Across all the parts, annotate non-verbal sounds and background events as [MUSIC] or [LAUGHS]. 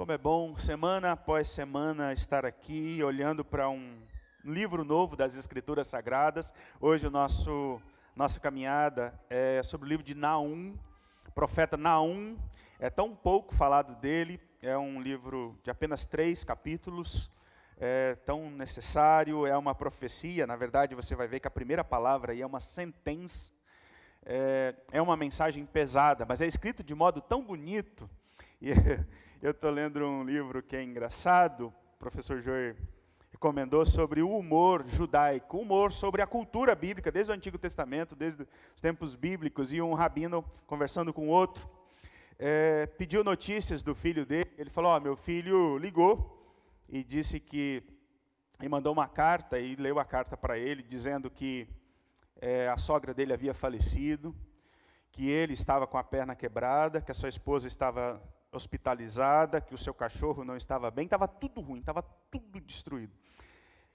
Como é bom, semana após semana, estar aqui olhando para um livro novo das Escrituras Sagradas. Hoje, o nosso nossa caminhada é sobre o livro de Naum, profeta Naum. É tão pouco falado dele, é um livro de apenas três capítulos, é tão necessário, é uma profecia. Na verdade, você vai ver que a primeira palavra aí é uma sentença, é, é uma mensagem pesada, mas é escrito de modo tão bonito. E [LAUGHS] Eu estou lendo um livro que é engraçado, o professor Joer recomendou sobre o humor judaico, humor sobre a cultura bíblica, desde o Antigo Testamento, desde os tempos bíblicos, e um rabino conversando com outro, é, pediu notícias do filho dele, ele falou, oh, meu filho ligou e disse que, e mandou uma carta, e leu a carta para ele, dizendo que é, a sogra dele havia falecido, que ele estava com a perna quebrada, que a sua esposa estava hospitalizada, que o seu cachorro não estava bem, estava tudo ruim, estava tudo destruído.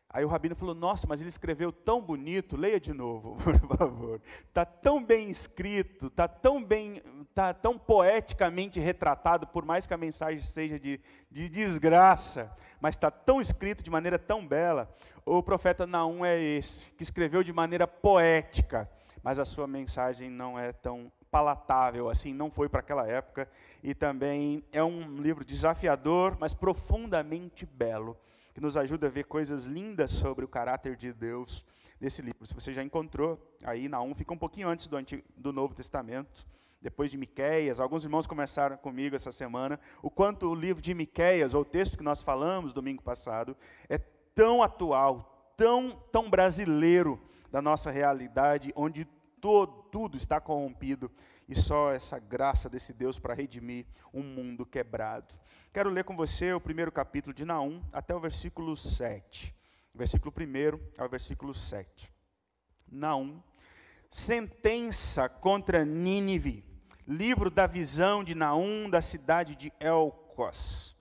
Aí o rabino falou: Nossa, mas ele escreveu tão bonito, leia de novo, [LAUGHS] por favor. Está tão bem escrito, está tão bem, está tão poeticamente retratado, por mais que a mensagem seja de, de desgraça, mas está tão escrito de maneira tão bela. O profeta Naum é esse, que escreveu de maneira poética, mas a sua mensagem não é tão palatável, assim, não foi para aquela época. E também é um livro desafiador, mas profundamente belo, que nos ajuda a ver coisas lindas sobre o caráter de Deus nesse livro. Se você já encontrou, aí na 1 fica um pouquinho antes do, Antigo, do Novo Testamento, depois de Miqueias. Alguns irmãos conversaram comigo essa semana o quanto o livro de Miqueias, ou o texto que nós falamos domingo passado, é tão atual, tão, tão brasileiro da nossa realidade, onde todo, tudo está corrompido e só essa graça desse Deus para redimir um mundo quebrado. Quero ler com você o primeiro capítulo de Naum até o versículo 7. Versículo 1 ao versículo 7. Naum, sentença contra Nínive, livro da visão de Naum da cidade de Elcos.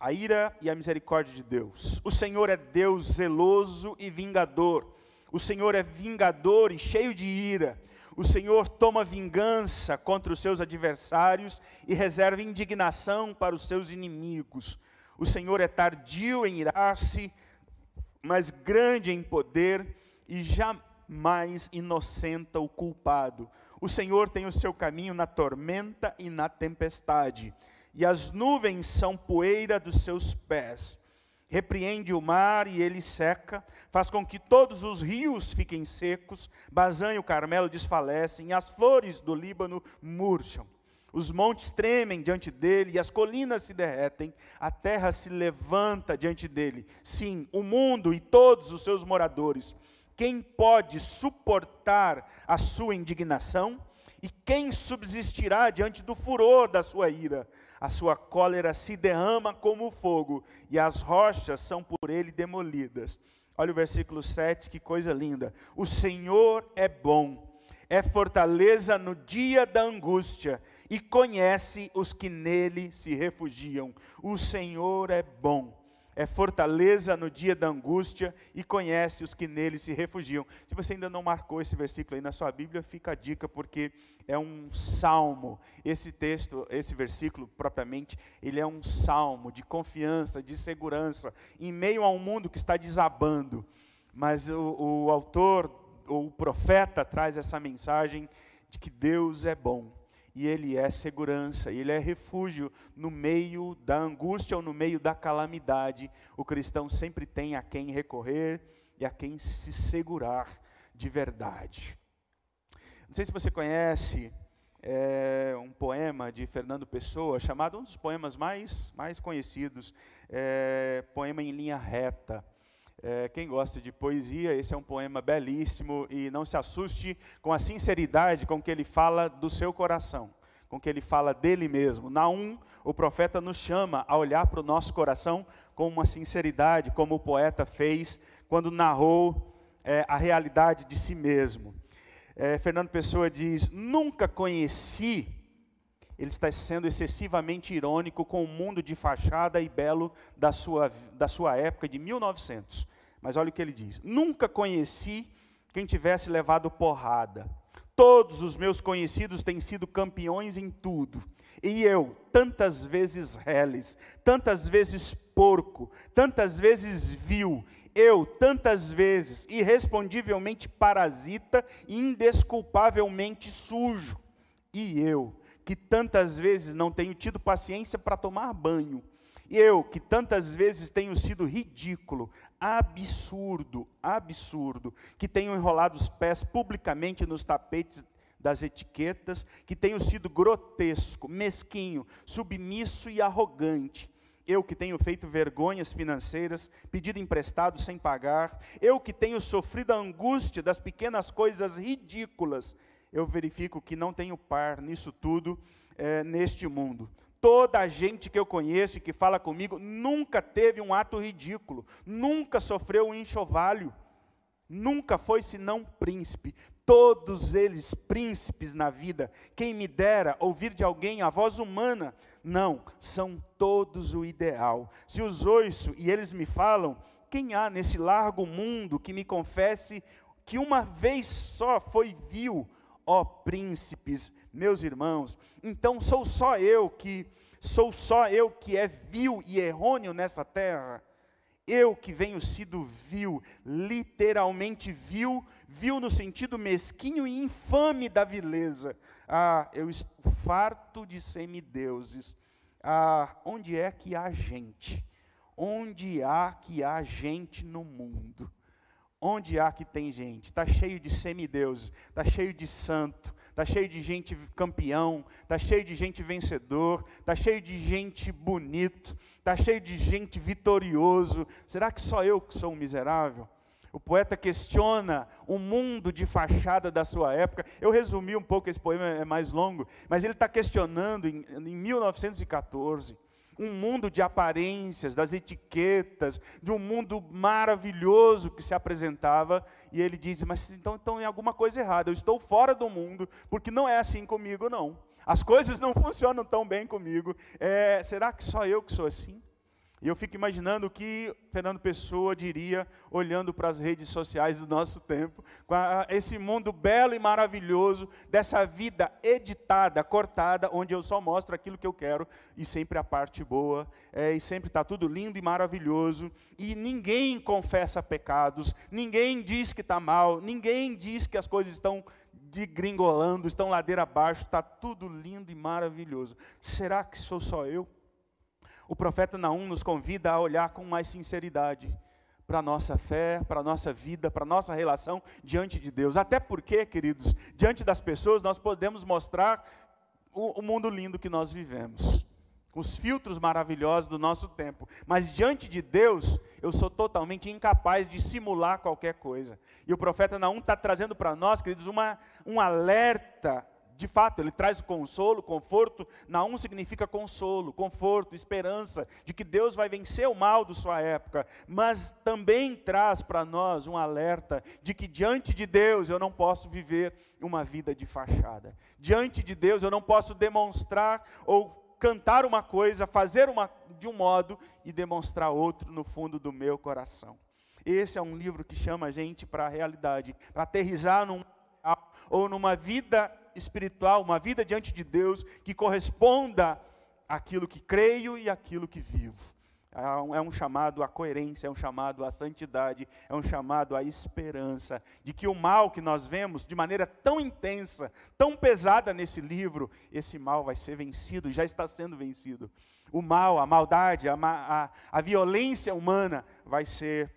A ira e a misericórdia de Deus. O Senhor é Deus zeloso e vingador o Senhor é vingador e cheio de ira. O Senhor toma vingança contra os seus adversários e reserva indignação para os seus inimigos. O Senhor é tardio em irar-se, mas grande em poder e jamais inocenta o culpado. O Senhor tem o seu caminho na tormenta e na tempestade, e as nuvens são poeira dos seus pés repreende o mar e ele seca, faz com que todos os rios fiquem secos, Bazã e o Carmelo desfalecem, e as flores do Líbano murcham. Os montes tremem diante dele e as colinas se derretem, a terra se levanta diante dele. Sim, o mundo e todos os seus moradores. Quem pode suportar a sua indignação? E quem subsistirá diante do furor da sua ira? A sua cólera se derrama como fogo, e as rochas são por ele demolidas. Olha o versículo 7, que coisa linda. O Senhor é bom, é fortaleza no dia da angústia, e conhece os que nele se refugiam. O Senhor é bom é fortaleza no dia da angústia e conhece os que nele se refugiam. Se você ainda não marcou esse versículo aí na sua Bíblia, fica a dica, porque é um salmo. Esse texto, esse versículo propriamente, ele é um salmo de confiança, de segurança, em meio a um mundo que está desabando. Mas o, o autor, ou o profeta, traz essa mensagem de que Deus é bom e ele é segurança, ele é refúgio no meio da angústia ou no meio da calamidade. O cristão sempre tem a quem recorrer e a quem se segurar de verdade. Não sei se você conhece é, um poema de Fernando Pessoa, chamado um dos poemas mais, mais conhecidos, é, poema em linha reta. É, quem gosta de poesia, esse é um poema belíssimo e não se assuste com a sinceridade com que ele fala do seu coração, com que ele fala dele mesmo. Naum, o profeta nos chama a olhar para o nosso coração com uma sinceridade, como o poeta fez quando narrou é, a realidade de si mesmo. É, Fernando Pessoa diz: Nunca conheci ele está sendo excessivamente irônico com o mundo de fachada e belo da sua, da sua época, de 1900. Mas olha o que ele diz: Nunca conheci quem tivesse levado porrada. Todos os meus conhecidos têm sido campeões em tudo. E eu, tantas vezes reles, tantas vezes porco, tantas vezes vil, eu, tantas vezes, irrespondivelmente parasita e indesculpavelmente sujo. E eu, que tantas vezes não tenho tido paciência para tomar banho. Eu, que tantas vezes tenho sido ridículo, absurdo, absurdo, que tenho enrolado os pés publicamente nos tapetes das etiquetas, que tenho sido grotesco, mesquinho, submisso e arrogante. Eu que tenho feito vergonhas financeiras, pedido emprestado sem pagar, eu que tenho sofrido a angústia das pequenas coisas ridículas, eu verifico que não tenho par nisso tudo é, neste mundo. Toda a gente que eu conheço e que fala comigo nunca teve um ato ridículo, nunca sofreu um enxovalho, nunca foi senão príncipe. Todos eles príncipes na vida. Quem me dera ouvir de alguém a voz humana. Não, são todos o ideal. Se os ouço e eles me falam, quem há nesse largo mundo que me confesse que uma vez só foi vil, ó príncipes, meus irmãos, então sou só eu que sou só eu que é vil e errôneo nessa terra. Eu que venho sido vil, literalmente vil, vil no sentido mesquinho e infame da vileza. Ah, eu estou farto de semideuses. Ah, onde é que há gente? Onde há que há gente no mundo? Onde há que tem gente? Está cheio de semideuses, está cheio de santo, está cheio de gente campeão, está cheio de gente vencedor, está cheio de gente bonito, está cheio de gente vitorioso. Será que só eu que sou um miserável? O poeta questiona o mundo de fachada da sua época. Eu resumi um pouco, esse poema é mais longo, mas ele está questionando em, em 1914 um mundo de aparências, das etiquetas, de um mundo maravilhoso que se apresentava, e ele diz: Mas então, então tem alguma coisa errada, eu estou fora do mundo, porque não é assim comigo, não. As coisas não [LAUGHS] funcionam tão bem comigo. É, será que só eu que sou assim? E eu fico imaginando o que Fernando Pessoa diria olhando para as redes sociais do nosso tempo, com a, esse mundo belo e maravilhoso, dessa vida editada, cortada, onde eu só mostro aquilo que eu quero e sempre a parte boa, é, e sempre está tudo lindo e maravilhoso, e ninguém confessa pecados, ninguém diz que está mal, ninguém diz que as coisas estão degringolando, estão ladeira abaixo, está tudo lindo e maravilhoso. Será que sou só eu? O profeta Naum nos convida a olhar com mais sinceridade para a nossa fé, para a nossa vida, para a nossa relação diante de Deus. Até porque, queridos, diante das pessoas nós podemos mostrar o, o mundo lindo que nós vivemos, os filtros maravilhosos do nosso tempo. Mas diante de Deus, eu sou totalmente incapaz de simular qualquer coisa. E o profeta Naum está trazendo para nós, queridos, uma, um alerta de fato, ele traz o consolo, conforto. Naum significa consolo, conforto, esperança de que Deus vai vencer o mal de sua época, mas também traz para nós um alerta de que diante de Deus eu não posso viver uma vida de fachada. Diante de Deus eu não posso demonstrar ou cantar uma coisa, fazer uma de um modo e demonstrar outro no fundo do meu coração. Esse é um livro que chama a gente para a realidade, para aterrizar num ou numa vida espiritual, uma vida diante de Deus que corresponda àquilo que creio e àquilo que vivo. É um chamado à coerência, é um chamado à santidade, é um chamado à esperança de que o mal que nós vemos de maneira tão intensa, tão pesada nesse livro, esse mal vai ser vencido, já está sendo vencido. O mal, a maldade, a, a, a violência humana vai ser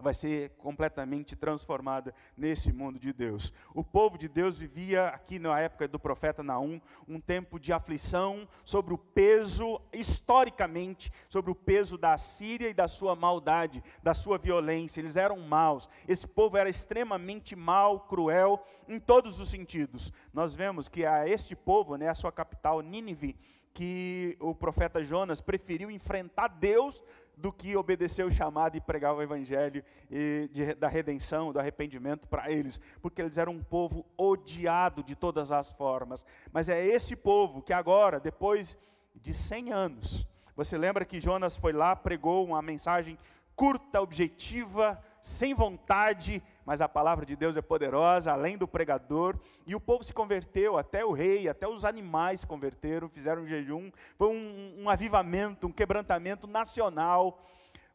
vai ser completamente transformada nesse mundo de Deus. O povo de Deus vivia aqui na época do profeta Naum um tempo de aflição sobre o peso historicamente sobre o peso da Síria e da sua maldade, da sua violência. Eles eram maus. Esse povo era extremamente mau, cruel em todos os sentidos. Nós vemos que a este povo, né, a sua capital Nínive, que o profeta Jonas preferiu enfrentar Deus do que obedecer o chamado e pregar o evangelho e de, da redenção, do arrependimento para eles, porque eles eram um povo odiado de todas as formas. Mas é esse povo que agora, depois de 100 anos, você lembra que Jonas foi lá, pregou uma mensagem curta, objetiva, sem vontade, mas a palavra de Deus é poderosa, além do pregador, e o povo se converteu, até o rei, até os animais se converteram, fizeram um jejum, foi um, um avivamento, um quebrantamento nacional,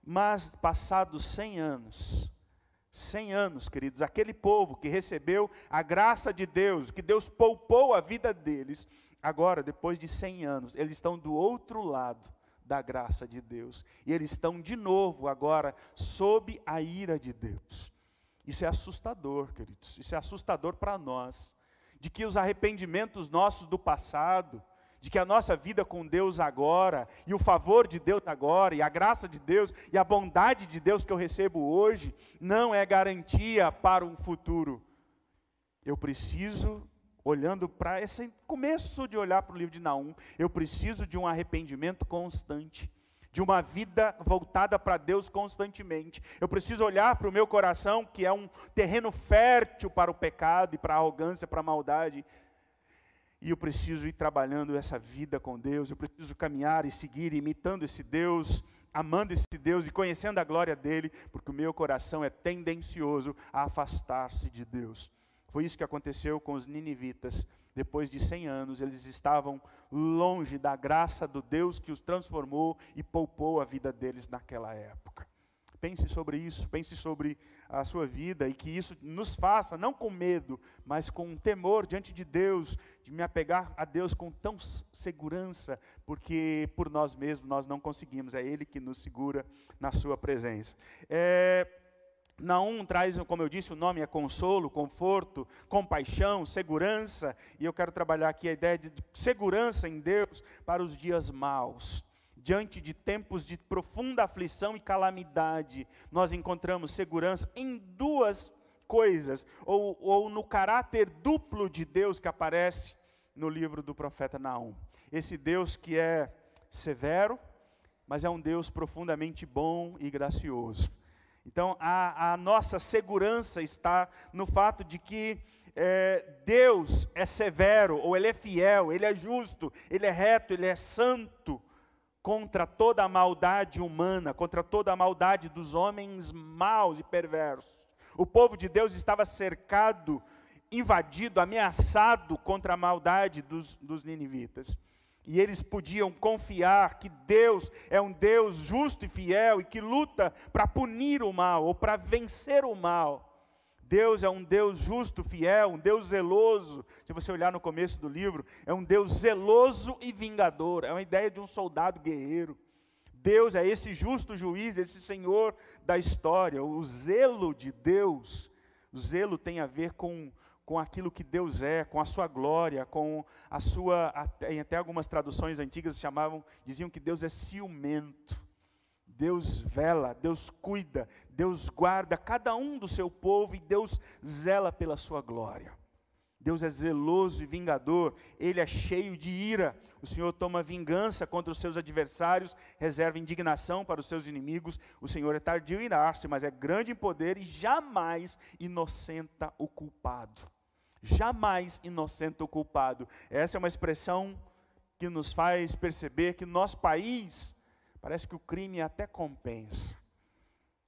mas passados 100 anos, 100 anos, queridos, aquele povo que recebeu a graça de Deus, que Deus poupou a vida deles, agora, depois de 100 anos, eles estão do outro lado da graça de Deus. E eles estão de novo agora sob a ira de Deus. Isso é assustador, queridos. Isso é assustador para nós. De que os arrependimentos nossos do passado, de que a nossa vida com Deus agora, e o favor de Deus agora, e a graça de Deus, e a bondade de Deus que eu recebo hoje, não é garantia para um futuro. Eu preciso olhando para esse começo de olhar para o livro de Naum, eu preciso de um arrependimento constante, de uma vida voltada para Deus constantemente. Eu preciso olhar para o meu coração, que é um terreno fértil para o pecado e para a arrogância, para a maldade. E eu preciso ir trabalhando essa vida com Deus, eu preciso caminhar e seguir imitando esse Deus, amando esse Deus e conhecendo a glória dele, porque o meu coração é tendencioso a afastar-se de Deus. Foi isso que aconteceu com os ninivitas. Depois de 100 anos, eles estavam longe da graça do Deus que os transformou e poupou a vida deles naquela época. Pense sobre isso, pense sobre a sua vida e que isso nos faça, não com medo, mas com temor diante de Deus, de me apegar a Deus com tão segurança, porque por nós mesmos nós não conseguimos, é Ele que nos segura na Sua presença. É, Naum traz, como eu disse, o nome é consolo, conforto, compaixão, segurança, e eu quero trabalhar aqui a ideia de segurança em Deus para os dias maus. Diante de tempos de profunda aflição e calamidade, nós encontramos segurança em duas coisas, ou, ou no caráter duplo de Deus que aparece no livro do profeta Naum. Esse Deus que é severo, mas é um Deus profundamente bom e gracioso. Então, a, a nossa segurança está no fato de que é, Deus é severo, ou Ele é fiel, Ele é justo, Ele é reto, Ele é santo contra toda a maldade humana, contra toda a maldade dos homens maus e perversos. O povo de Deus estava cercado, invadido, ameaçado contra a maldade dos, dos ninivitas e eles podiam confiar que Deus é um Deus justo e fiel e que luta para punir o mal ou para vencer o mal. Deus é um Deus justo, fiel, um Deus zeloso. Se você olhar no começo do livro, é um Deus zeloso e vingador. É uma ideia de um soldado guerreiro. Deus é esse justo juiz, esse Senhor da história. O zelo de Deus, o zelo tem a ver com com aquilo que Deus é, com a sua glória, com a sua até, até algumas traduções antigas chamavam, diziam que Deus é ciumento. Deus vela, Deus cuida, Deus guarda cada um do seu povo e Deus zela pela sua glória. Deus é zeloso e vingador, ele é cheio de ira. O Senhor toma vingança contra os seus adversários, reserva indignação para os seus inimigos. O Senhor é tardio em irar-se, mas é grande em poder e jamais inocenta o culpado jamais inocente o culpado. Essa é uma expressão que nos faz perceber que no nosso país parece que o crime até compensa,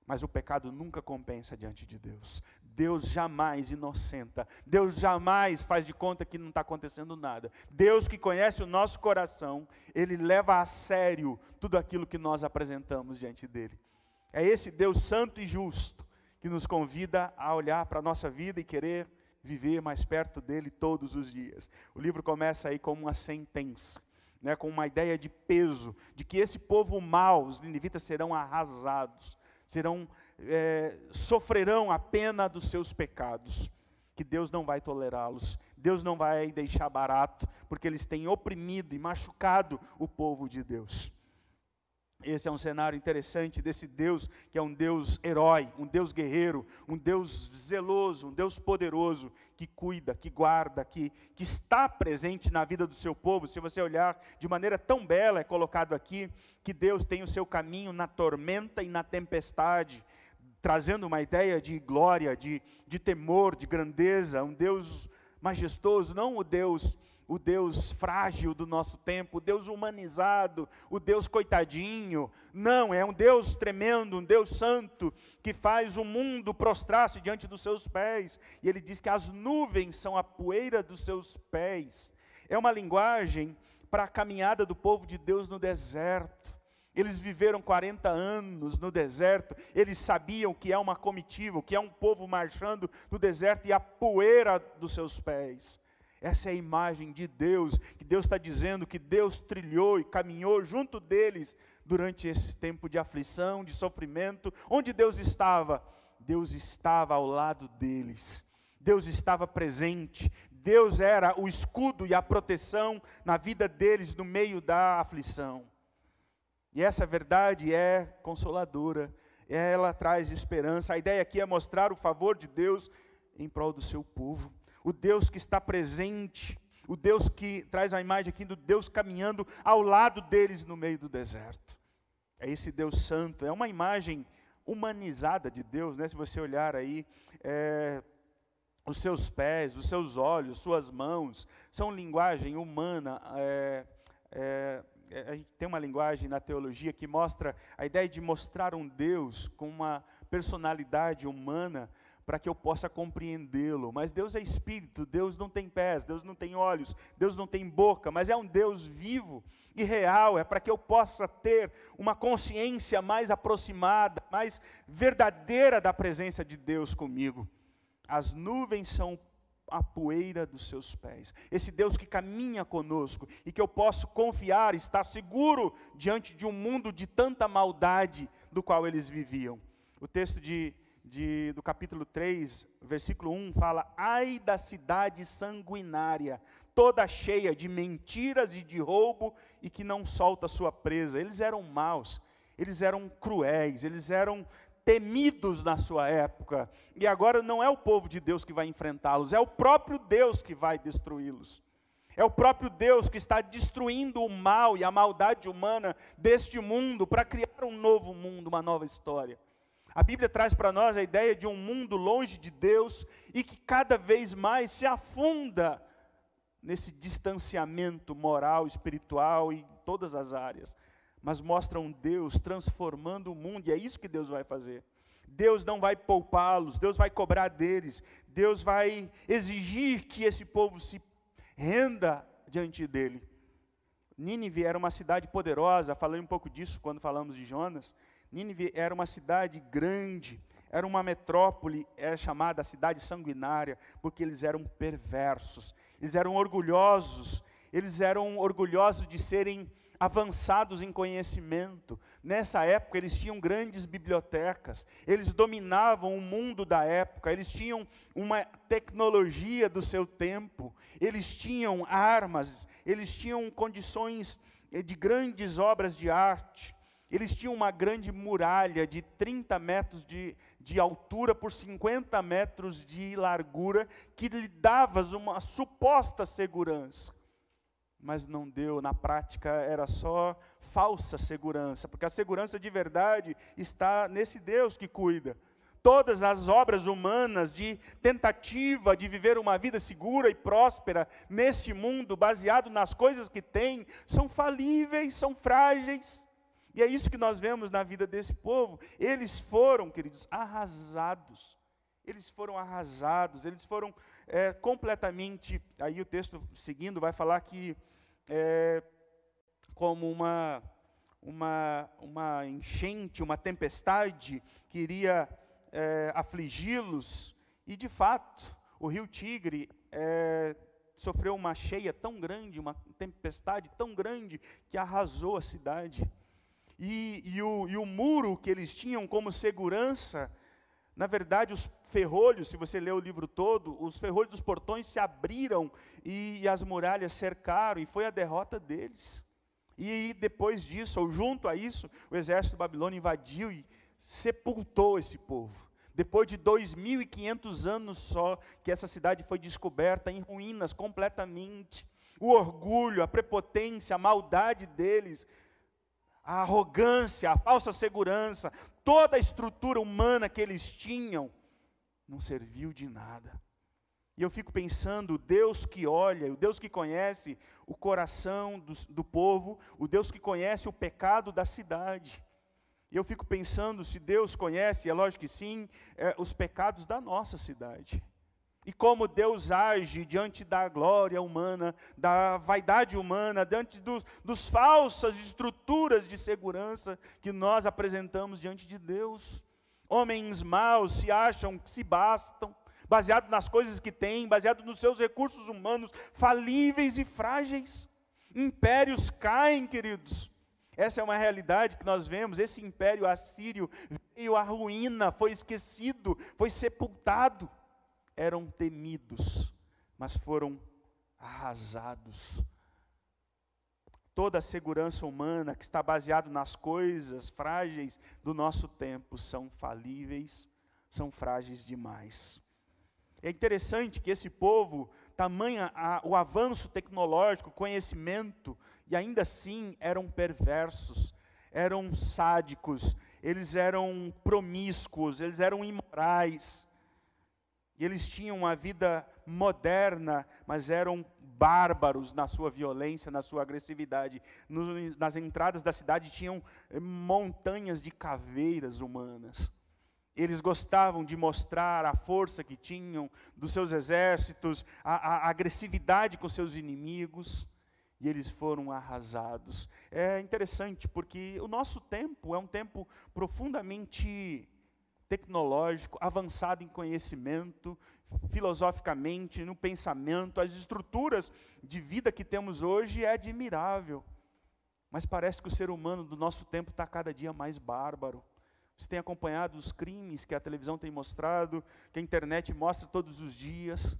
mas o pecado nunca compensa diante de Deus. Deus jamais inocenta, Deus jamais faz de conta que não está acontecendo nada. Deus que conhece o nosso coração, Ele leva a sério tudo aquilo que nós apresentamos diante dEle. É esse Deus santo e justo que nos convida a olhar para a nossa vida e querer viver mais perto dele todos os dias. O livro começa aí como uma sentença, né, com uma ideia de peso, de que esse povo mau, os ninivitas, serão arrasados, serão é, sofrerão a pena dos seus pecados, que Deus não vai tolerá-los, Deus não vai deixar barato, porque eles têm oprimido e machucado o povo de Deus. Esse é um cenário interessante desse Deus, que é um Deus herói, um Deus guerreiro, um Deus zeloso, um Deus poderoso, que cuida, que guarda, que, que está presente na vida do seu povo. Se você olhar de maneira tão bela, é colocado aqui, que Deus tem o seu caminho na tormenta e na tempestade, trazendo uma ideia de glória, de, de temor, de grandeza, um Deus majestoso, não o Deus o Deus frágil do nosso tempo, o Deus humanizado, o Deus coitadinho. Não, é um Deus tremendo, um Deus santo, que faz o mundo prostrar-se diante dos seus pés. E ele diz que as nuvens são a poeira dos seus pés. É uma linguagem para a caminhada do povo de Deus no deserto. Eles viveram 40 anos no deserto, eles sabiam que é uma comitiva, que é um povo marchando no deserto e a poeira dos seus pés. Essa é a imagem de Deus, que Deus está dizendo que Deus trilhou e caminhou junto deles durante esse tempo de aflição, de sofrimento. Onde Deus estava? Deus estava ao lado deles. Deus estava presente. Deus era o escudo e a proteção na vida deles no meio da aflição. E essa verdade é consoladora, ela traz esperança. A ideia aqui é mostrar o favor de Deus em prol do seu povo o Deus que está presente, o Deus que traz a imagem aqui do Deus caminhando ao lado deles no meio do deserto. É esse Deus santo, é uma imagem humanizada de Deus, né? Se você olhar aí, é, os seus pés, os seus olhos, suas mãos, são linguagem humana. É, é, é a gente tem uma linguagem na teologia que mostra a ideia de mostrar um Deus com uma personalidade humana, para que eu possa compreendê-lo. Mas Deus é espírito, Deus não tem pés, Deus não tem olhos, Deus não tem boca, mas é um Deus vivo e real, é para que eu possa ter uma consciência mais aproximada, mais verdadeira da presença de Deus comigo. As nuvens são a poeira dos seus pés. Esse Deus que caminha conosco e que eu posso confiar, estar seguro diante de um mundo de tanta maldade do qual eles viviam. O texto de de, do capítulo 3, versículo 1, fala: Ai da cidade sanguinária, toda cheia de mentiras e de roubo, e que não solta sua presa. Eles eram maus, eles eram cruéis, eles eram temidos na sua época. E agora não é o povo de Deus que vai enfrentá-los, é o próprio Deus que vai destruí-los. É o próprio Deus que está destruindo o mal e a maldade humana deste mundo para criar um novo mundo, uma nova história. A Bíblia traz para nós a ideia de um mundo longe de Deus e que cada vez mais se afunda nesse distanciamento moral, espiritual e em todas as áreas. Mas mostra um Deus transformando o mundo, e é isso que Deus vai fazer. Deus não vai poupá-los, Deus vai cobrar deles, Deus vai exigir que esse povo se renda diante dele. Nínive era uma cidade poderosa, falei um pouco disso quando falamos de Jonas. Nínive era uma cidade grande, era uma metrópole, era chamada cidade sanguinária, porque eles eram perversos, eles eram orgulhosos, eles eram orgulhosos de serem avançados em conhecimento. Nessa época, eles tinham grandes bibliotecas, eles dominavam o mundo da época, eles tinham uma tecnologia do seu tempo, eles tinham armas, eles tinham condições eh, de grandes obras de arte. Eles tinham uma grande muralha de 30 metros de, de altura por 50 metros de largura, que lhe dava uma suposta segurança. Mas não deu, na prática era só falsa segurança, porque a segurança de verdade está nesse Deus que cuida. Todas as obras humanas de tentativa de viver uma vida segura e próspera nesse mundo, baseado nas coisas que tem, são falíveis, são frágeis. E é isso que nós vemos na vida desse povo. Eles foram, queridos, arrasados. Eles foram arrasados, eles foram é, completamente. Aí o texto seguindo vai falar que, é, como uma, uma, uma enchente, uma tempestade que iria é, afligi-los, e de fato, o rio Tigre é, sofreu uma cheia tão grande, uma tempestade tão grande, que arrasou a cidade. E, e, o, e o muro que eles tinham como segurança, na verdade, os ferrolhos, se você ler o livro todo, os ferrolhos dos portões se abriram e, e as muralhas cercaram, e foi a derrota deles. E depois disso, ou junto a isso, o exército babilônio invadiu e sepultou esse povo. Depois de 2.500 anos só, que essa cidade foi descoberta em ruínas completamente. O orgulho, a prepotência, a maldade deles a arrogância, a falsa segurança, toda a estrutura humana que eles tinham, não serviu de nada. E eu fico pensando, o Deus que olha, o Deus que conhece o coração do, do povo, o Deus que conhece o pecado da cidade. E eu fico pensando se Deus conhece, é lógico que sim, é, os pecados da nossa cidade. E como Deus age diante da glória humana, da vaidade humana, diante dos, dos falsas estruturas de segurança que nós apresentamos diante de Deus. Homens maus se acham que se bastam, baseado nas coisas que têm, baseado nos seus recursos humanos falíveis e frágeis. Impérios caem, queridos. Essa é uma realidade que nós vemos. Esse império assírio veio à ruína, foi esquecido, foi sepultado. Eram temidos, mas foram arrasados. Toda a segurança humana que está baseada nas coisas frágeis do nosso tempo são falíveis, são frágeis demais. É interessante que esse povo, tamanha a, o avanço tecnológico, conhecimento, e ainda assim eram perversos, eram sádicos, eles eram promíscuos, eles eram imorais. E eles tinham uma vida moderna, mas eram bárbaros na sua violência, na sua agressividade. nas entradas da cidade tinham eh, montanhas de caveiras humanas. Eles gostavam de mostrar a força que tinham dos seus exércitos, a, a, agressividade com seus inimigos, e eles foram arrasados. É interessante porque o nosso tempo é um tempo profundamente tecnológico, avançado em conhecimento, filosoficamente, no pensamento, as estruturas de vida que temos hoje é admirável. Mas parece que o ser humano do nosso tempo está cada dia mais bárbaro. Você tem acompanhado os crimes que a televisão tem mostrado, que a internet mostra todos os dias.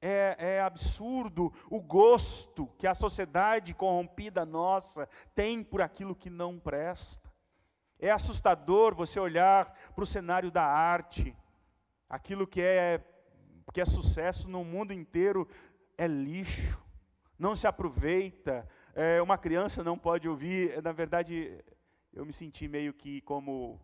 É, é, absurdo o gosto que a sociedade corrompida nossa tem por aquilo que não presta. É assustador você olhar para o cenário da arte. Aquilo que é, que é sucesso no mundo inteiro é lixo, não se aproveita. É, uma criança não pode ouvir. Na verdade, eu me senti meio que como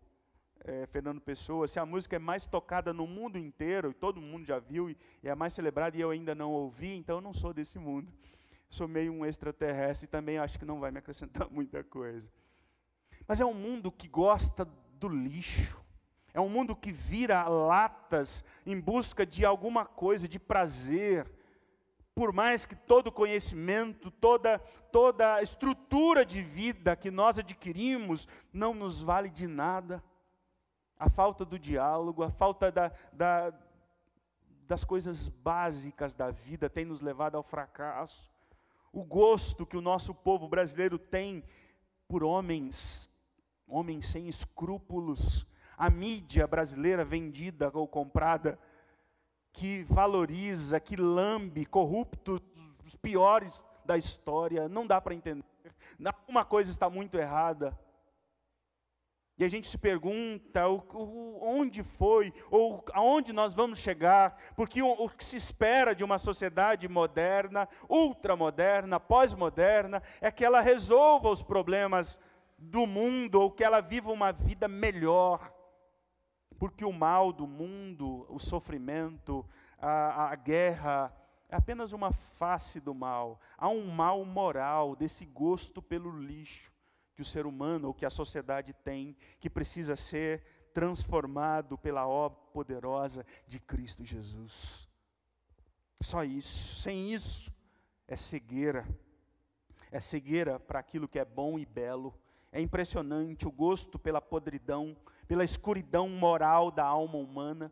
é, Fernando Pessoa, se a música é mais tocada no mundo inteiro, e todo mundo já viu, e, e é mais celebrada, e eu ainda não ouvi, então eu não sou desse mundo. Sou meio um extraterrestre e também acho que não vai me acrescentar [LAUGHS] muita coisa. Mas é um mundo que gosta do lixo. É um mundo que vira latas em busca de alguma coisa, de prazer. Por mais que todo conhecimento, toda, toda estrutura de vida que nós adquirimos não nos vale de nada a falta do diálogo, a falta da, da, das coisas básicas da vida tem nos levado ao fracasso. O gosto que o nosso povo brasileiro tem por homens, homens sem escrúpulos, a mídia brasileira vendida ou comprada, que valoriza, que lambe corruptos, os piores da história, não dá para entender. Alguma coisa está muito errada. E a gente se pergunta o, o, onde foi, ou aonde nós vamos chegar, porque o, o que se espera de uma sociedade moderna, ultramoderna, pós-moderna, é que ela resolva os problemas do mundo, ou que ela viva uma vida melhor. Porque o mal do mundo, o sofrimento, a, a guerra, é apenas uma face do mal. Há um mal moral, desse gosto pelo lixo que o ser humano ou que a sociedade tem, que precisa ser transformado pela obra poderosa de Cristo Jesus. Só isso. Sem isso, é cegueira. É cegueira para aquilo que é bom e belo. É impressionante o gosto pela podridão, pela escuridão moral da alma humana.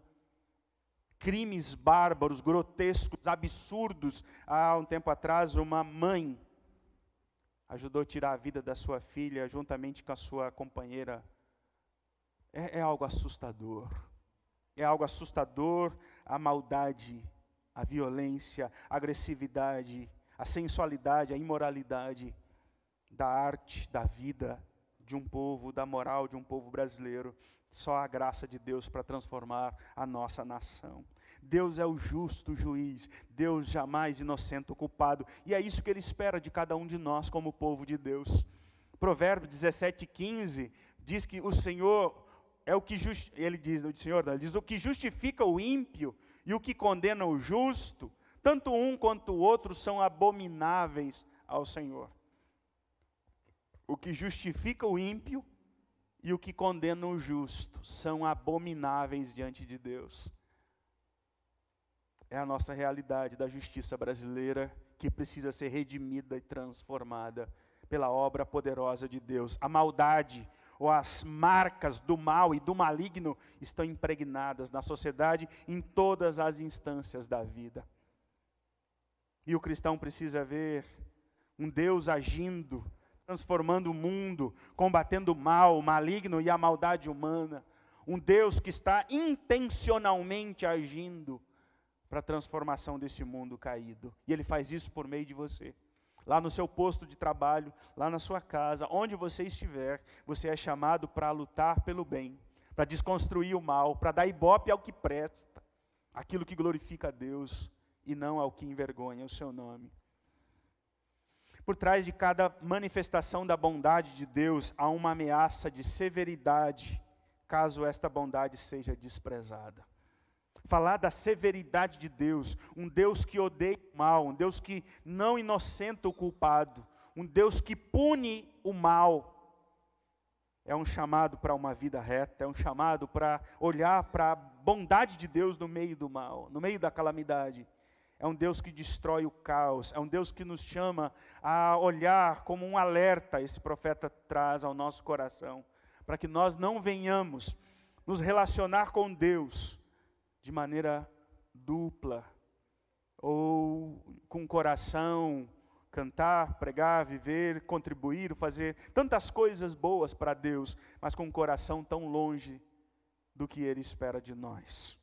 Crimes bárbaros, grotescos, absurdos. Há um tempo atrás, uma mãe ajudou a tirar a vida da sua filha juntamente com a sua companheira. É, é algo assustador. É algo assustador a maldade, a violência, a agressividade, a sensualidade, a imoralidade da arte, da vida de um povo, da moral de um povo brasileiro. Só a graça de Deus para transformar a nossa nação. Deus é o justo juiz, Deus jamais inocente o culpado, e é isso que Ele espera de cada um de nós como povo de Deus. Provérbios 17, 15 diz que o Senhor é o que just... ele diz, o Senhor ele diz o que justifica o ímpio e o que condena o justo, tanto um quanto o outro são abomináveis ao Senhor. O que justifica o ímpio e o que condena o justo são abomináveis diante de Deus. É a nossa realidade da justiça brasileira que precisa ser redimida e transformada pela obra poderosa de Deus. A maldade ou as marcas do mal e do maligno estão impregnadas na sociedade em todas as instâncias da vida. E o cristão precisa ver um Deus agindo, transformando o mundo, combatendo o mal, o maligno e a maldade humana. Um Deus que está intencionalmente agindo para a transformação desse mundo caído. E Ele faz isso por meio de você. Lá no seu posto de trabalho, lá na sua casa, onde você estiver, você é chamado para lutar pelo bem, para desconstruir o mal, para dar ibope ao que presta, aquilo que glorifica a Deus e não ao que envergonha o seu nome. Por trás de cada manifestação da bondade de Deus há uma ameaça de severidade, caso esta bondade seja desprezada falar da severidade de Deus, um Deus que odeia o mal, um Deus que não inocenta o culpado, um Deus que pune o mal. É um chamado para uma vida reta, é um chamado para olhar para a bondade de Deus no meio do mal, no meio da calamidade. É um Deus que destrói o caos, é um Deus que nos chama a olhar como um alerta, esse profeta traz ao nosso coração, para que nós não venhamos nos relacionar com Deus de maneira dupla, ou com o coração, cantar, pregar, viver, contribuir, fazer tantas coisas boas para Deus, mas com o coração tão longe do que Ele espera de nós.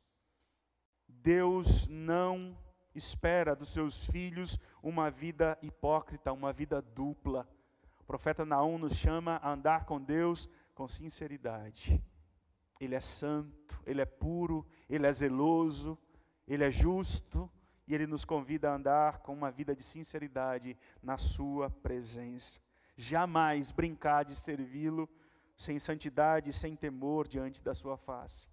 Deus não espera dos seus filhos uma vida hipócrita, uma vida dupla. O profeta Naum nos chama a andar com Deus com sinceridade. Ele é santo, ele é puro, ele é zeloso, ele é justo e ele nos convida a andar com uma vida de sinceridade na sua presença. Jamais brincar de servi-lo sem santidade, sem temor diante da sua face.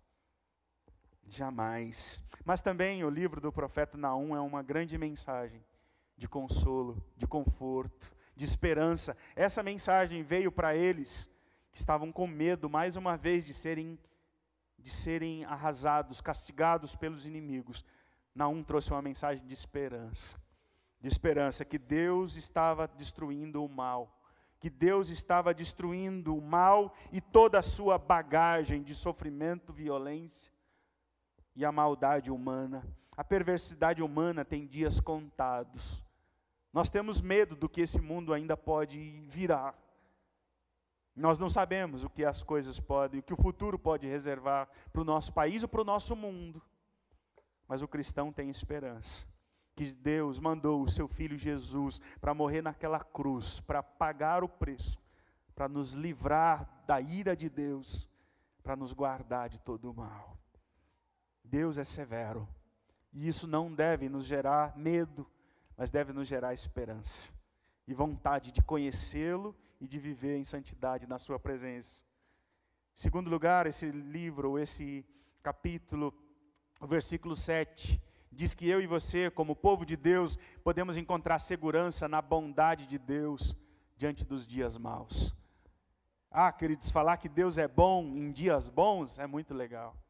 Jamais. Mas também o livro do profeta Naum é uma grande mensagem de consolo, de conforto, de esperança. Essa mensagem veio para eles que estavam com medo mais uma vez de serem de serem arrasados, castigados pelos inimigos, Naum trouxe uma mensagem de esperança. De esperança que Deus estava destruindo o mal, que Deus estava destruindo o mal e toda a sua bagagem de sofrimento, violência e a maldade humana. A perversidade humana tem dias contados. Nós temos medo do que esse mundo ainda pode virar. Nós não sabemos o que as coisas podem, o que o futuro pode reservar para o nosso país ou para o nosso mundo. Mas o cristão tem esperança. Que Deus mandou o seu filho Jesus para morrer naquela cruz, para pagar o preço, para nos livrar da ira de Deus, para nos guardar de todo o mal. Deus é severo. E isso não deve nos gerar medo, mas deve nos gerar esperança e vontade de conhecê-lo e de viver em santidade na Sua presença. Segundo lugar, esse livro, esse capítulo, o versículo 7, diz que eu e você, como povo de Deus, podemos encontrar segurança na bondade de Deus diante dos dias maus. Ah, queridos, falar que Deus é bom em dias bons é muito legal.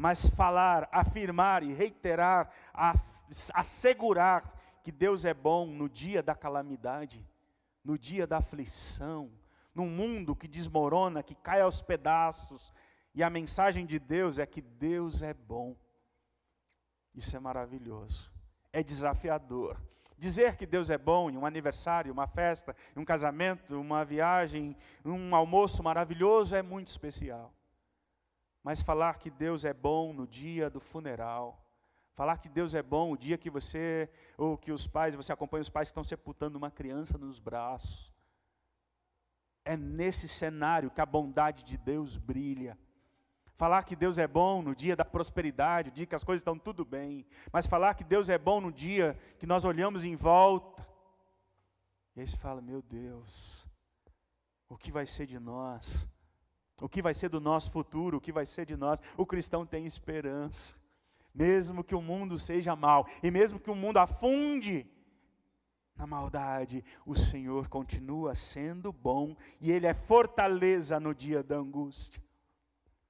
Mas falar, afirmar e reiterar, assegurar que Deus é bom no dia da calamidade, no dia da aflição, num mundo que desmorona, que cai aos pedaços, e a mensagem de Deus é que Deus é bom. Isso é maravilhoso, é desafiador. Dizer que Deus é bom em um aniversário, uma festa, um casamento, uma viagem, um almoço maravilhoso é muito especial. Mas falar que Deus é bom no dia do funeral, Falar que Deus é bom o dia que você, ou que os pais, você acompanha os pais que estão sepultando uma criança nos braços. É nesse cenário que a bondade de Deus brilha. Falar que Deus é bom no dia da prosperidade, o dia que as coisas estão tudo bem. Mas falar que Deus é bom no dia que nós olhamos em volta. E aí você fala: Meu Deus, o que vai ser de nós? O que vai ser do nosso futuro? O que vai ser de nós? O cristão tem esperança Mesmo que o mundo seja mal, e mesmo que o mundo afunde na maldade, o Senhor continua sendo bom e Ele é fortaleza no dia da angústia.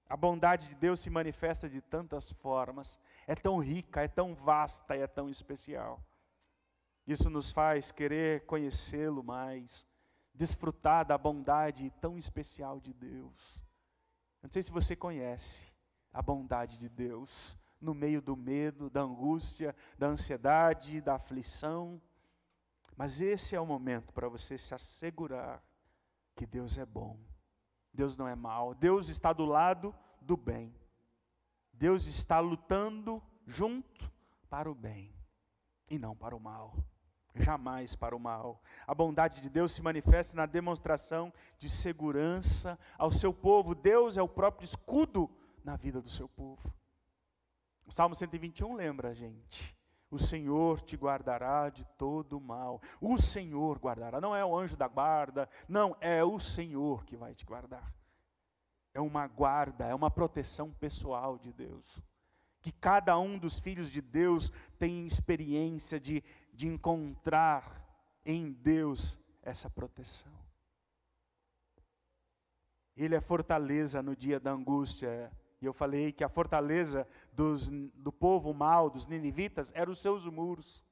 A bondade de Deus se manifesta de tantas formas, é tão rica, é tão vasta e é tão especial. Isso nos faz querer conhecê-lo mais, desfrutar da bondade tão especial de Deus. Não sei se você conhece a bondade de Deus no meio do medo, da angústia, da ansiedade, da aflição. Mas esse é o momento para você se assegurar que Deus é bom. Deus não é mau. Deus está do lado do bem. Deus está lutando junto para o bem e não para o mal jamais para o mal. A bondade de Deus se manifesta na demonstração de segurança ao seu povo. Deus é o próprio escudo na vida do seu povo. O Salmo 121 lembra a gente. O Senhor te guardará de todo mal. O Senhor guardará. Não é o anjo da guarda, não, é o Senhor que vai te guardar. É uma guarda, é uma proteção pessoal de Deus que cada um dos filhos de Deus tem experiência de, de encontrar em Deus essa proteção. Ele é fortaleza no dia da angústia. E eu falei que a fortaleza dos, do povo mau, dos ninivitas, eram os seus muros.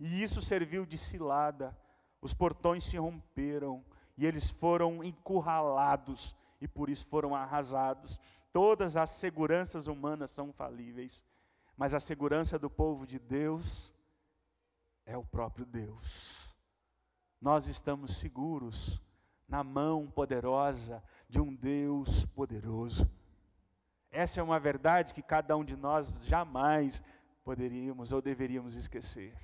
E isso serviu de cilada. Os portões se romperam e eles foram encurralados e por isso foram arrasados. Todas as seguranças humanas são falíveis, mas a segurança do povo de Deus é o próprio Deus. Nós estamos seguros na mão poderosa de um Deus poderoso. Essa é uma verdade que cada um de nós jamais poderíamos ou deveríamos esquecer.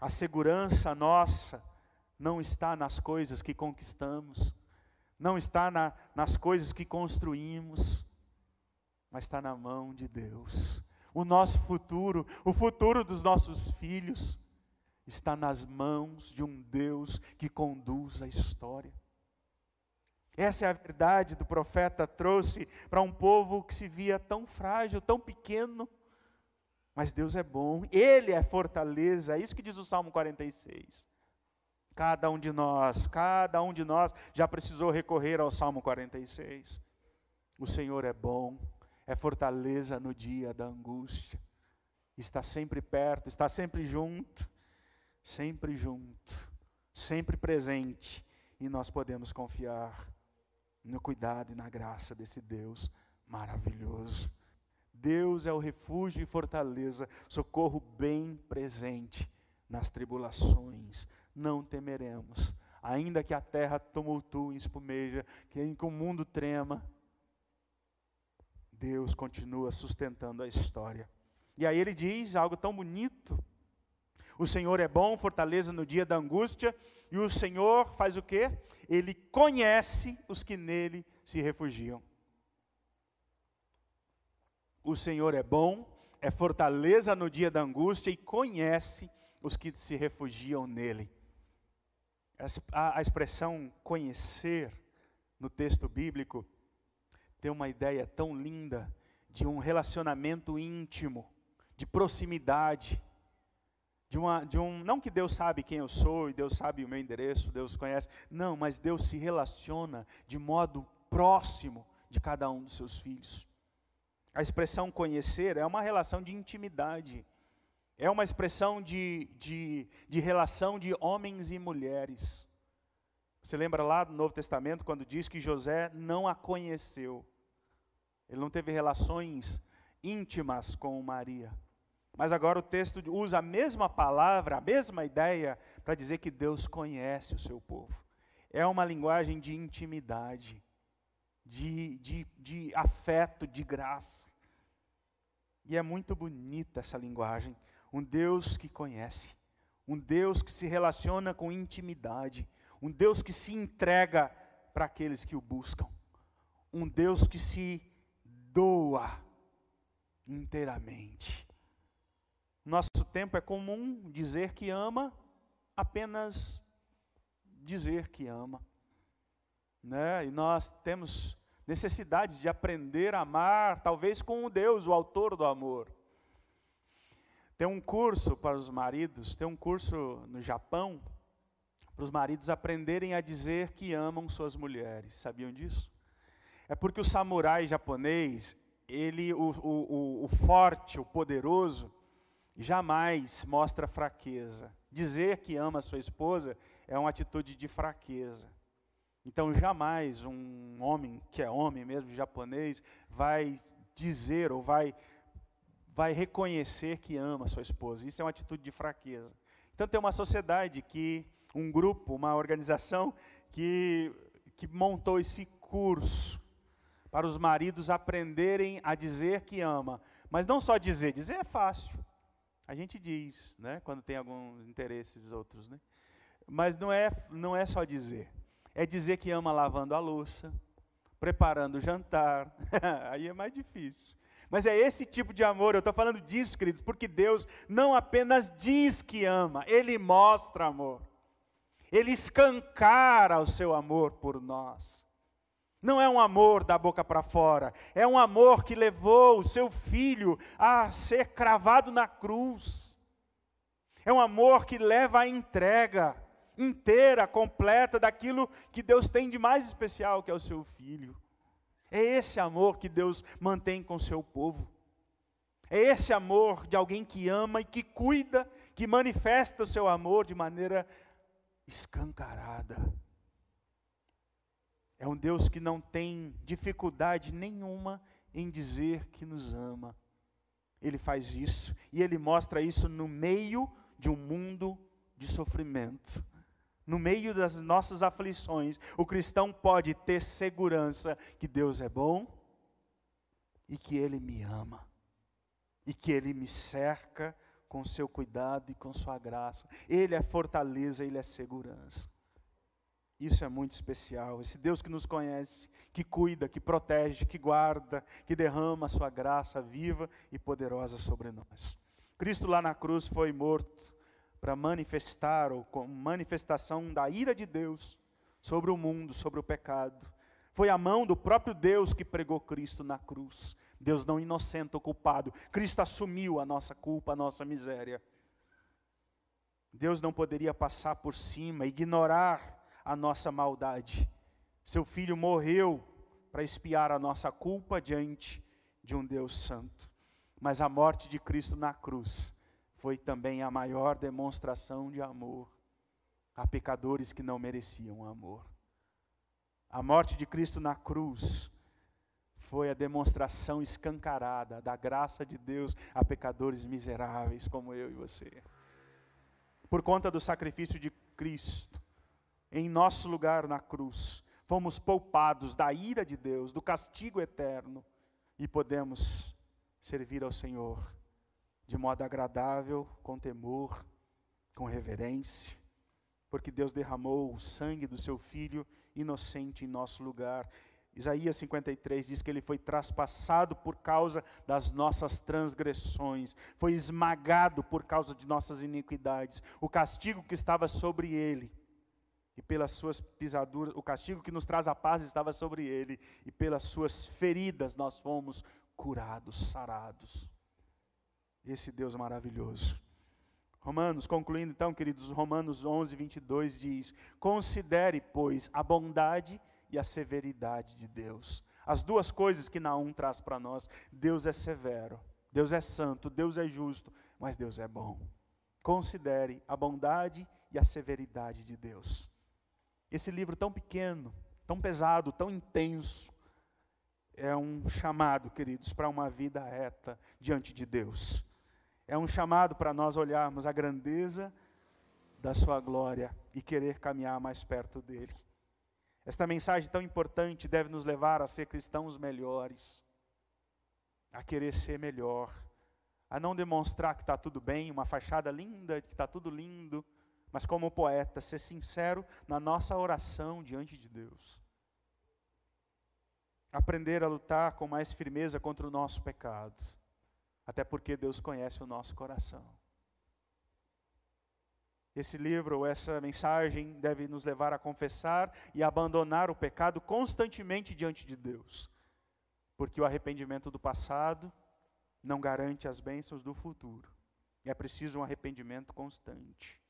A segurança nossa não está nas coisas que conquistamos, não está na, nas coisas que construímos, mas está na mão de Deus. O nosso futuro, o futuro dos nossos filhos, está nas mãos de um Deus que conduz a história. Essa é a verdade do profeta trouxe para um povo que se via tão frágil, tão pequeno. Mas Deus é bom, Ele é fortaleza, é isso que diz o Salmo 46. Cada um de nós, cada um de nós já precisou recorrer ao Salmo 46. O Senhor é bom, é fortaleza no dia da angústia. Está sempre perto, está sempre junto, sempre junto, sempre presente. E nós podemos confiar no cuidado e na graça desse Deus maravilhoso. Deus é o refúgio e fortaleza, socorro bem presente nas tribulações, não temeremos. Ainda que a terra tumultue, espumeja, que o mundo trema, Deus continua sustentando a história. E aí ele diz algo tão bonito. O Senhor é bom, fortaleza no dia da angústia, e o Senhor faz o quê? Ele conhece os que nele se refugiam. O Senhor é bom, é fortaleza no dia da angústia e conhece os que se refugiam nele. A, a expressão conhecer no texto bíblico tem uma ideia tão linda de um relacionamento íntimo, de proximidade, de, uma, de um, não que Deus sabe quem eu sou e Deus sabe o meu endereço, Deus conhece, não, mas Deus se relaciona de modo próximo de cada um dos seus filhos. A expressão conhecer é uma relação de intimidade, é uma expressão de, de, de relação de homens e mulheres. Você lembra lá do Novo Testamento, quando diz que José não a conheceu. Ele não teve relações íntimas com Maria. Mas agora o texto usa a mesma palavra, a mesma ideia, para dizer que Deus conhece o seu povo. É uma linguagem de intimidade, de, de, de afeto, de graça. E é muito bonita essa linguagem, um Deus que conhece, um Deus que se relaciona com intimidade, um Deus que se entrega para aqueles que o buscam, um Deus que se doa inteiramente. Nosso tempo é comum dizer que ama, apenas dizer que ama. Né? E nós temos necessidade de aprender a amar, talvez com o Deus, o autor do amor. Tem um curso para os maridos, tem um curso no Japão, para os maridos aprenderem a dizer que amam suas mulheres. Sabiam disso? É porque o samurai japonês, ele, o, o, o forte, o poderoso, jamais mostra fraqueza. Dizer que ama sua esposa é uma atitude de fraqueza. Então, jamais um homem, que é homem mesmo, japonês, vai dizer ou vai, vai reconhecer que ama sua esposa. Isso é uma atitude de fraqueza. Então, tem uma sociedade que, um grupo, uma organização que, que montou esse curso para os maridos aprenderem a dizer que ama. Mas não só dizer, dizer é fácil. A gente diz, né, quando tem alguns interesses outros, né? Mas não é, não é só dizer é dizer que ama lavando a louça, preparando o jantar. [LAUGHS] Aí é mais difícil. Mas é esse tipo de amor, eu estou falando disso, queridos, porque Deus não apenas diz que ama, Ele mostra amor. Ele escancara o seu amor por nós. Não é um amor da boca para fora, é um amor que levou o seu filho a ser cravado na cruz. É um amor que leva à entrega inteira, completa daquilo que Deus tem de mais especial, que é o seu filho. É esse amor que Deus mantém com o seu povo. É esse amor de alguém que ama e que cuida, que manifesta o seu amor de maneira escancarada. É um Deus que não tem dificuldade nenhuma em dizer que nos ama. Ele faz isso e ele mostra isso no meio de um mundo de sofrimento no meio das nossas aflições, o cristão pode ter segurança que Deus é bom e que Ele me ama, e que Ele me cerca com seu cuidado e com sua graça. Ele é fortaleza, Ele é segurança. Isso é muito especial. Esse Deus que nos conhece, que cuida, que protege, que guarda, que derrama a sua graça viva e poderosa sobre nós. Cristo lá na cruz foi morto para manifestar, ou com manifestação da ira de Deus sobre o mundo, sobre o pecado. Foi a mão do próprio Deus que pregou Cristo na cruz. Deus não inocente ou culpado. Cristo assumiu a nossa culpa, a nossa miséria. Deus não poderia passar por cima, ignorar a nossa maldade. Seu filho morreu para expiar a nossa culpa diante de um Deus santo. Mas a morte de Cristo na cruz foi também a maior demonstração de amor a pecadores que não mereciam amor. A morte de Cristo na cruz foi a demonstração escancarada da graça de Deus a pecadores miseráveis como eu e você. Por conta do sacrifício de Cristo, em nosso lugar na cruz, fomos poupados da ira de Deus, do castigo eterno, e podemos servir ao Senhor de modo agradável, com temor, com reverência, porque Deus derramou o sangue do seu Filho inocente em nosso lugar. Isaías 53 diz que ele foi traspassado por causa das nossas transgressões, foi esmagado por causa de nossas iniquidades. O castigo que estava sobre ele, e pelas suas pisaduras, o castigo que nos traz a paz estava sobre ele, e pelas suas feridas nós fomos curados, sarados esse Deus maravilhoso. Romanos, concluindo então, queridos, Romanos 11, 22 diz: Considere, pois, a bondade e a severidade de Deus. As duas coisas que Naum traz para nós: Deus é severo, Deus é santo, Deus é justo, mas Deus é bom. Considere a bondade e a severidade de Deus. Esse livro tão pequeno, tão pesado, tão intenso, é um chamado, queridos, para uma vida reta diante de Deus é um chamado para nós olharmos a grandeza da Sua glória e querer caminhar mais perto dEle. Esta mensagem tão importante deve nos levar a ser cristãos melhores, a querer ser melhor, a não demonstrar que está tudo bem, uma fachada linda, que está tudo lindo, mas como poeta, ser sincero na nossa oração diante de Deus. Aprender a lutar com mais firmeza contra o nosso pecado até porque Deus conhece o nosso coração. Esse livro, essa mensagem deve nos levar a confessar e abandonar o pecado constantemente diante de Deus. Porque o arrependimento do passado não garante as bênçãos do futuro. É preciso um arrependimento constante.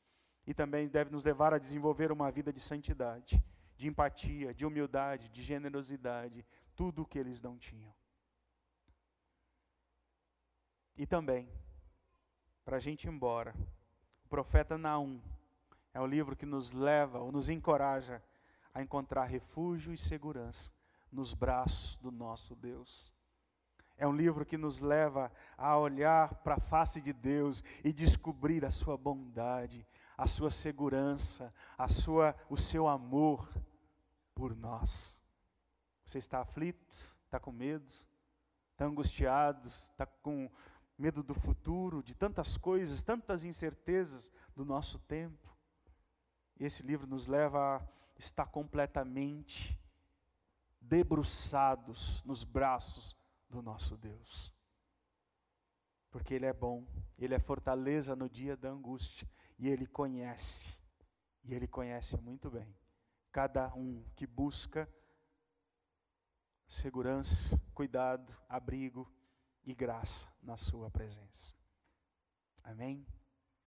E também deve nos levar a desenvolver uma vida de santidade, de empatia, de humildade, de generosidade, tudo o que eles não tinham. E também, para a gente ir embora, o profeta Naum é o livro que nos leva ou nos encoraja a encontrar refúgio e segurança nos braços do nosso Deus. É um livro que nos leva a olhar para a face de Deus e descobrir a sua bondade, a sua segurança, a sua, o seu amor por nós. Você está aflito? Está com medo? Está angustiado? Está com medo do futuro, de tantas coisas, tantas incertezas do nosso tempo. Esse livro nos leva a estar completamente debruçados nos braços do nosso Deus. Porque Ele é bom, Ele é fortaleza no dia da angústia, e Ele conhece, e Ele conhece muito bem cada um que busca segurança, cuidado, abrigo, e graça na Sua presença. Amém?